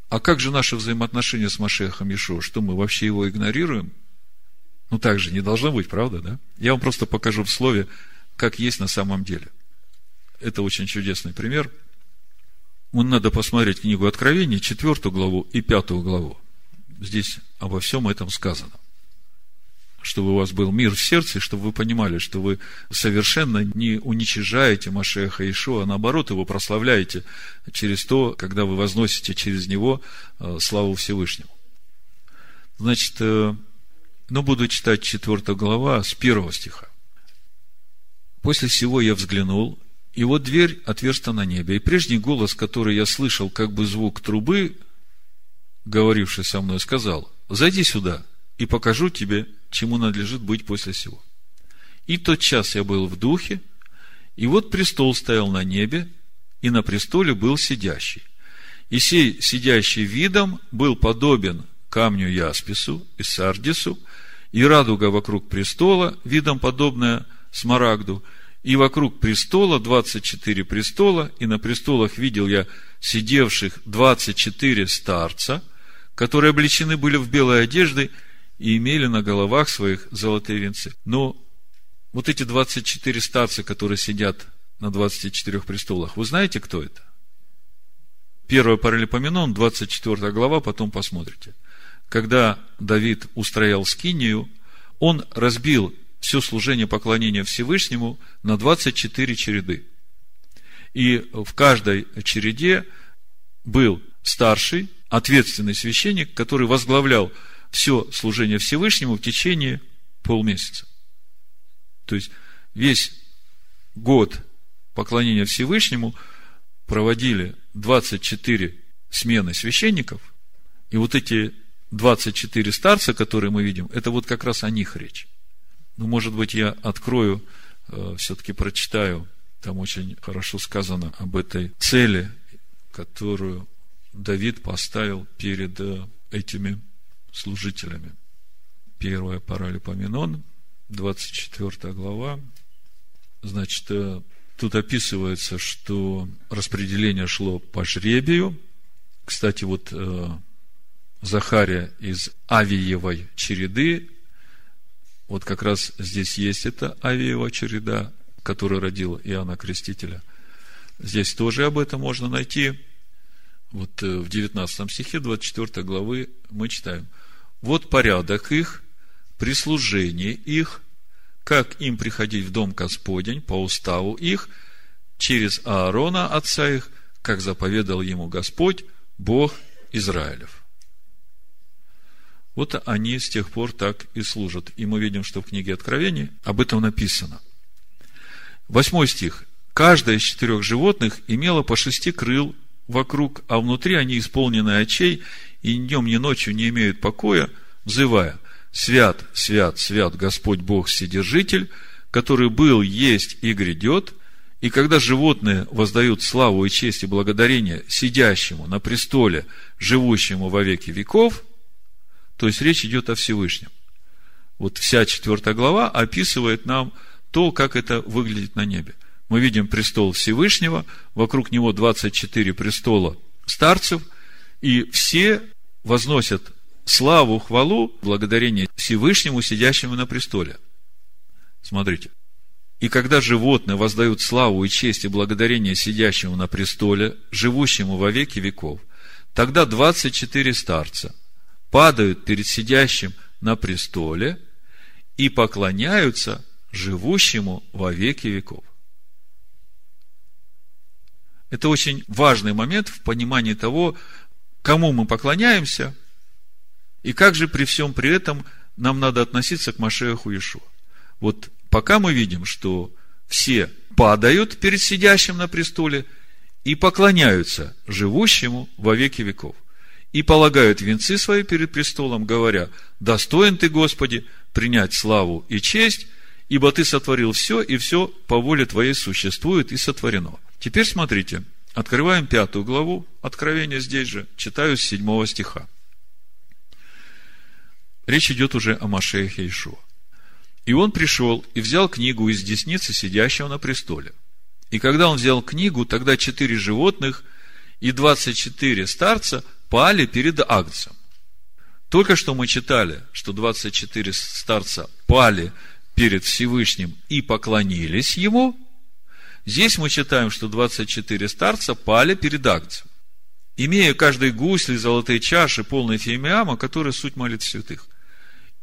А как же наши взаимоотношения с Машехом Ишу? Что мы вообще его игнорируем? Ну, так же не должно быть, правда, да? Я вам просто покажу в слове, как есть на самом деле. Это очень чудесный пример. Надо посмотреть книгу Откровений, четвертую главу и пятую главу. Здесь обо всем этом сказано чтобы у вас был мир в сердце, чтобы вы понимали, что вы совершенно не уничижаете Машеха Ишуа, а наоборот его прославляете через то, когда вы возносите через него э, славу Всевышнему. Значит, э, ну, буду читать 4 глава с 1 стиха. После всего я взглянул, и вот дверь отверста на небе, и прежний голос, который я слышал, как бы звук трубы, говоривший со мной, сказал, зайди сюда, и покажу тебе чему надлежит быть после сего. И тот час я был в духе, и вот престол стоял на небе, и на престоле был сидящий. И сей сидящий видом был подобен камню Яспису и Сардису, и радуга вокруг престола, видом подобная Смарагду, и вокруг престола 24 престола, и на престолах видел я сидевших 24 старца, которые облечены были в белые одежды, и имели на головах своих золотые венцы. Но вот эти 24 старца, которые сидят на 24 престолах, вы знаете, кто это? Первое Паралипоменон, 24 глава, потом посмотрите. Когда Давид устроял скинию, он разбил все служение поклонения Всевышнему на 24 череды. И в каждой череде был старший, ответственный священник, который возглавлял все служение Всевышнему в течение полмесяца. То есть, весь год поклонения Всевышнему проводили 24 смены священников, и вот эти 24 старца, которые мы видим, это вот как раз о них речь. Ну, может быть, я открою, э, все-таки прочитаю, там очень хорошо сказано об этой цели, которую Давид поставил перед э, этими служителями. Первая Паралипоменон, 24 глава. Значит, э, Тут описывается, что распределение шло по жребию. Кстати, вот Захария из Авиевой череды, вот как раз здесь есть эта Авиева череда, которая родила Иоанна Крестителя. Здесь тоже об этом можно найти. Вот э, в 19 стихе 24 главы мы читаем. Вот порядок их, прислужение их, как им приходить в дом Господень по уставу их, через Аарона, отца их, как заповедал ему Господь, Бог Израилев. Вот они с тех пор так и служат. И мы видим, что в книге Откровений об этом написано. Восьмой стих. Каждое из четырех животных имело по шести крыл вокруг, а внутри они исполнены очей, и ни днем, ни ночью не имеют покоя, взывая, «Свят, свят, свят Господь Бог Вседержитель, который был, есть и грядет». И когда животные воздают славу и честь и благодарение сидящему на престоле, живущему во веки веков, то есть речь идет о Всевышнем. Вот вся четвертая глава описывает нам то, как это выглядит на небе. Мы видим престол Всевышнего, вокруг него 24 престола старцев, и все возносят славу, хвалу, благодарение Всевышнему, сидящему на престоле. Смотрите. И когда животные воздают славу и честь и благодарение сидящему на престоле, живущему во веки веков, тогда 24 старца падают перед сидящим на престоле и поклоняются живущему во веки веков. Это очень важный момент в понимании того, кому мы поклоняемся, и как же при всем при этом нам надо относиться к Машеху Иешуа. Вот пока мы видим, что все падают перед сидящим на престоле и поклоняются живущему во веки веков. И полагают венцы свои перед престолом, говоря, достоин ты, Господи, принять славу и честь, ибо ты сотворил все, и все по воле твоей существует и сотворено. Теперь смотрите, открываем пятую главу, Откровения здесь же, читаю с седьмого стиха. Речь идет уже о Машехе Ишуа. И он пришел и взял книгу из десницы сидящего на престоле. И когда он взял книгу, тогда четыре животных и двадцать четыре старца пали перед Агнцем. Только что мы читали, что 24 старца пали перед Всевышним и поклонились Ему. Здесь мы читаем, что 24 старца пали перед Агнцем, имея каждый гусли, золотые чаши, полные фимиама, которые суть молит святых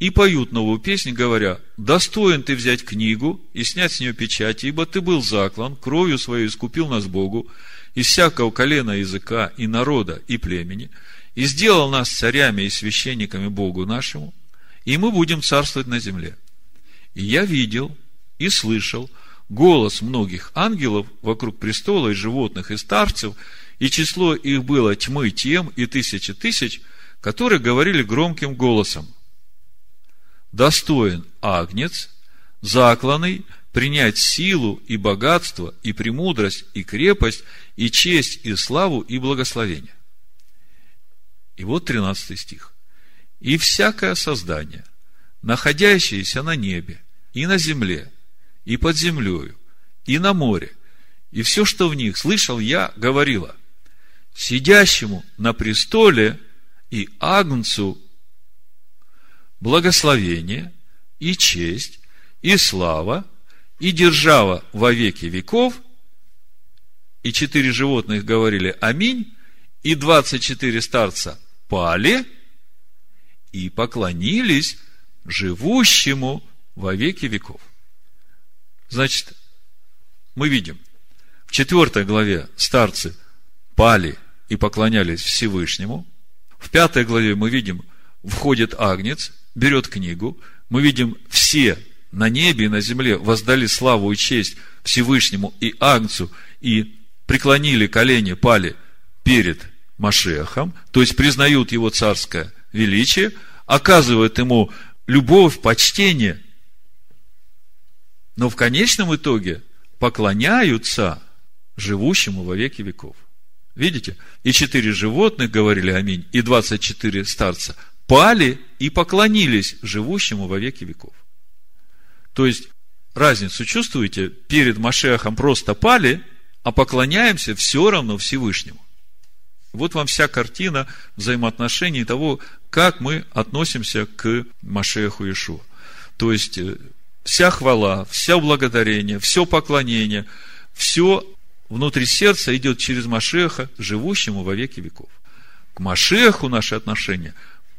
и поют новую песнь, говоря, «Достоин ты взять книгу и снять с нее печать, ибо ты был заклан, кровью свою искупил нас Богу, из всякого колена языка и народа и племени, и сделал нас царями и священниками Богу нашему, и мы будем царствовать на земле. И я видел и слышал голос многих ангелов вокруг престола и животных и старцев, и число их было тьмы тем и тысячи тысяч, которые говорили громким голосом – достоин агнец, закланный принять силу и богатство, и премудрость, и крепость, и честь, и славу, и благословение. И вот 13 стих. И всякое создание, находящееся на небе, и на земле, и под землею, и на море, и все, что в них, слышал я, говорила, сидящему на престоле и агнцу благословение и честь и слава и держава во веки веков. И четыре животных говорили аминь, и двадцать четыре старца пали и поклонились живущему во веки веков. Значит, мы видим, в четвертой главе старцы пали и поклонялись Всевышнему. В пятой главе мы видим, входит агнец берет книгу, мы видим все на небе и на земле воздали славу и честь Всевышнему и Агнцу, и преклонили колени, пали перед Машехом, то есть признают его царское величие, оказывают ему любовь, почтение, но в конечном итоге поклоняются живущему во веки веков. Видите? И четыре животных говорили аминь, и двадцать четыре старца пали и поклонились живущему во веки веков. То есть, разницу чувствуете? Перед Машехом просто пали, а поклоняемся все равно Всевышнему. Вот вам вся картина взаимоотношений того, как мы относимся к Машеху Иешуа. То есть, э, вся хвала, все благодарение, все поклонение, все внутри сердца идет через Машеха, живущему во веки веков. К Машеху наши отношения,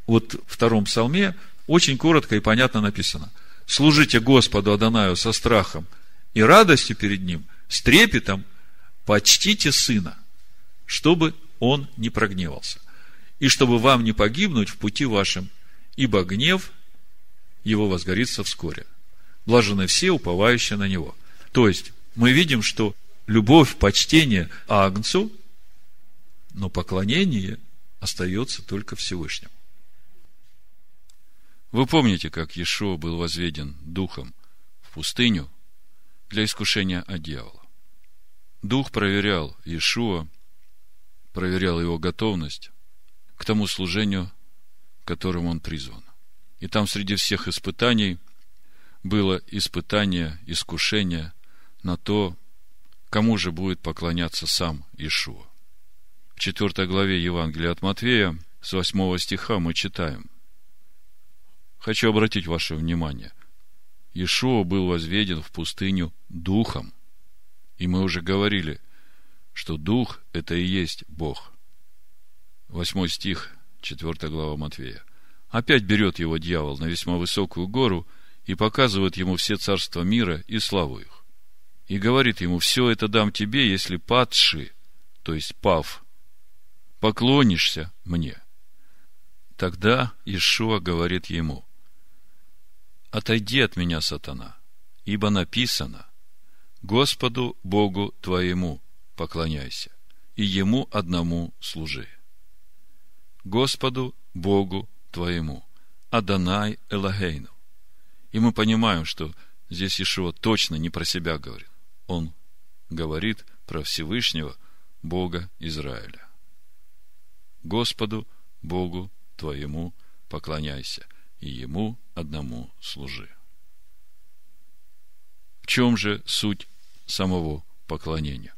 вот в втором псалме очень коротко и понятно написано. Служите Господу Адонаю со страхом и радостью перед Ним, с трепетом, почтите Сына, чтобы Он не прогневался, и чтобы вам не погибнуть в пути вашем, ибо гнев Его возгорится вскоре. Блажены все, уповающие на Него. То есть, мы видим, что любовь, почтение Агнцу, но поклонение остается только Всевышнему. Вы помните, как Иешуа был возведен духом в пустыню для искушения от дьявола? Дух проверял Иешуа, проверял его готовность к тому служению, которым он призван. И там среди всех испытаний было испытание, искушение на то, кому же будет поклоняться сам Ишуа. В 4 главе Евангелия от Матвея, с 8 стиха мы читаем. Хочу обратить ваше внимание. Ишуа был возведен в пустыню духом. И мы уже говорили, что дух – это и есть Бог. 8 стих, 4 глава Матвея. Опять берет его дьявол на весьма высокую гору и показывает ему все царства мира и славу их и говорит ему, все это дам тебе, если падши, то есть пав, поклонишься мне. Тогда Ишуа говорит ему, отойди от меня, сатана, ибо написано, Господу Богу твоему поклоняйся, и Ему одному служи. Господу Богу твоему, Адонай Элагейну. И мы понимаем, что здесь Ишуа точно не про себя говорит он говорит про Всевышнего Бога Израиля. Господу, Богу твоему поклоняйся, и Ему одному служи. В чем же суть самого поклонения?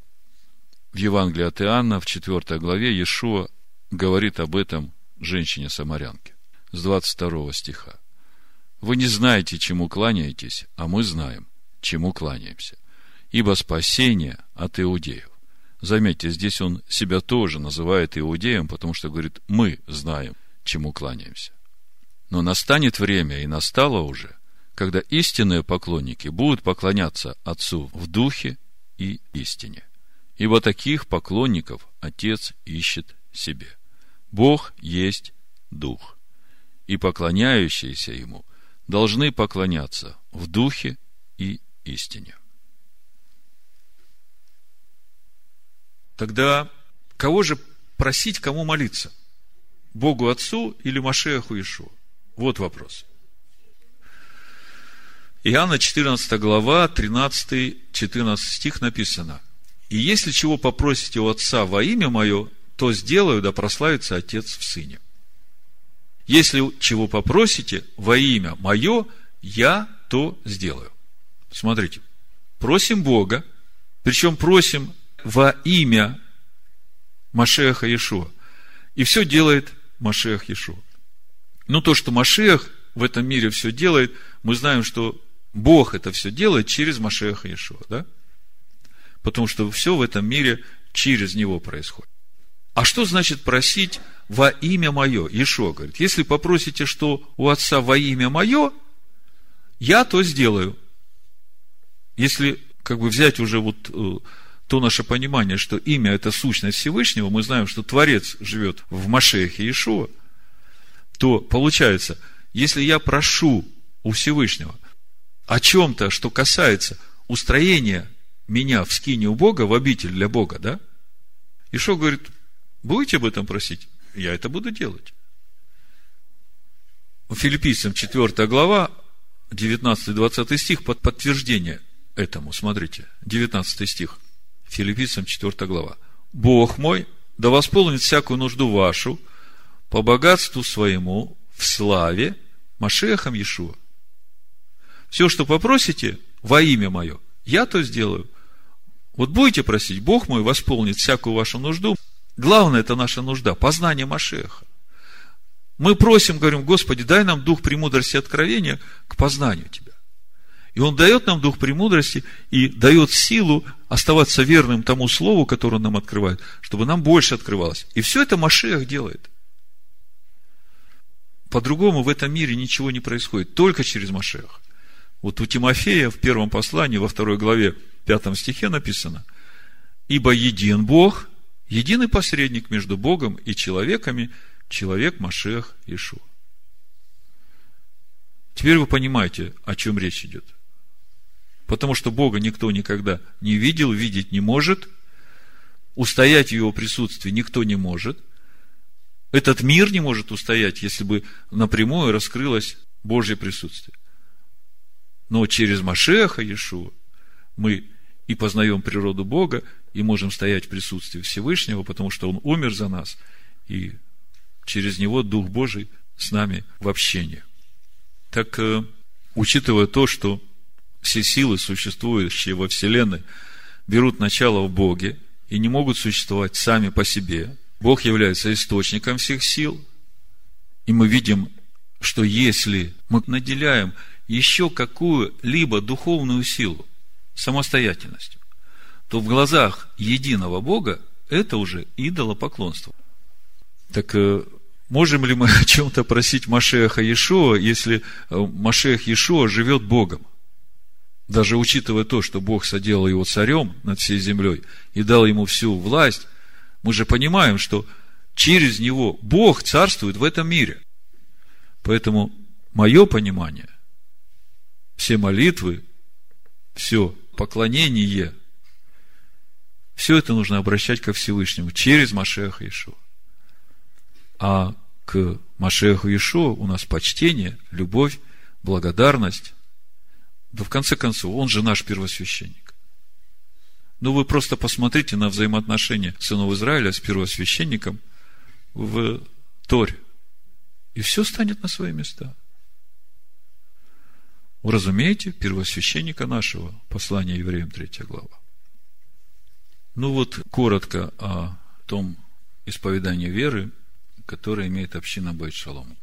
В Евангелии от Иоанна, в 4 главе, Иешуа говорит об этом женщине-самарянке с 22 стиха. Вы не знаете, чему кланяетесь, а мы знаем, чему кланяемся ибо спасение от иудеев. Заметьте, здесь он себя тоже называет иудеем, потому что говорит, мы знаем, чему кланяемся. Но настанет время, и настало уже, когда истинные поклонники будут поклоняться Отцу в духе и истине. Ибо таких поклонников Отец ищет себе. Бог есть Дух, и поклоняющиеся Ему должны поклоняться в духе и истине. Тогда кого же просить, кому молиться? Богу Отцу или Машеху Ишуа? Вот вопрос. Иоанна 14 глава, 13-14 стих написано. «И если чего попросите у Отца во имя Мое, то сделаю, да прославится Отец в Сыне. Если чего попросите во имя Мое, я то сделаю». Смотрите, просим Бога, причем просим во имя Машеха Иешуа. И все делает Машех Иешуа. Но то, что Машех в этом мире все делает, мы знаем, что Бог это все делает через Машеха Иешуа, да? Потому что все в этом мире через него происходит. А что значит просить во имя мое? Иешуа говорит, если попросите, что у Отца во имя мое, я то сделаю. Если как бы взять уже вот э, то наше понимание, что имя – это сущность Всевышнего, мы знаем, что Творец живет в Машехе Иешуа, то получается, если я прошу у Всевышнего о чем-то, что касается устроения меня в скине у Бога, в обитель для Бога, да? Ишо говорит, будете об этом просить? Я это буду делать. Филиппийцам 4 глава, 19-20 стих, под подтверждение этому, смотрите, 19 стих. Филиппийцам 4 глава. Бог мой, да восполнит всякую нужду вашу по богатству своему в славе Машехом Иешуа. Все, что попросите во имя мое, я то сделаю. Вот будете просить, Бог мой восполнит всякую вашу нужду. Главное, это наша нужда, познание Машеха. Мы просим, говорим, Господи, дай нам дух премудрости и откровения к познанию Тебя. И Он дает нам дух премудрости и дает силу оставаться верным тому слову, которое Он нам открывает, чтобы нам больше открывалось. И все это Машех делает. По-другому в этом мире ничего не происходит, только через Машех. Вот у Тимофея в первом послании, во второй главе, пятом стихе написано, «Ибо един Бог, единый посредник между Богом и человеками, человек Машех Ишуа». Теперь вы понимаете, о чем речь идет. Потому что Бога никто никогда не видел, видеть не может, устоять в Его присутствии никто не может. Этот мир не может устоять, если бы напрямую раскрылось Божье присутствие. Но через Машеха Иешуа мы и познаем природу Бога, и можем стоять в присутствии Всевышнего, потому что Он умер за нас, и через Него Дух Божий с нами в общении. Так, э, учитывая то, что все силы, существующие во Вселенной, берут начало в Боге и не могут существовать сами по себе. Бог является источником всех сил. И мы видим, что если мы наделяем еще какую-либо духовную силу самостоятельностью, то в глазах единого Бога это уже идолопоклонство. Так э, можем ли мы о чем-то просить Машеха Иешуа, если э, Машех Иешуа живет Богом? даже учитывая то, что Бог соделал его царем над всей землей и дал ему всю власть, мы же понимаем, что через него Бог царствует в этом мире. Поэтому мое понимание, все молитвы, все поклонение, все это нужно обращать ко Всевышнему через Машеха Ишуа. А к Машеху Ишуа у нас почтение, любовь, благодарность, да в конце концов, он же наш первосвященник. Ну, вы просто посмотрите на взаимоотношения сынов Израиля с первосвященником в Торе. И все станет на свои места. Уразумеете первосвященника нашего, послание евреям, 3 глава. Ну вот, коротко о том исповедании веры, которое имеет община Байт Шалом.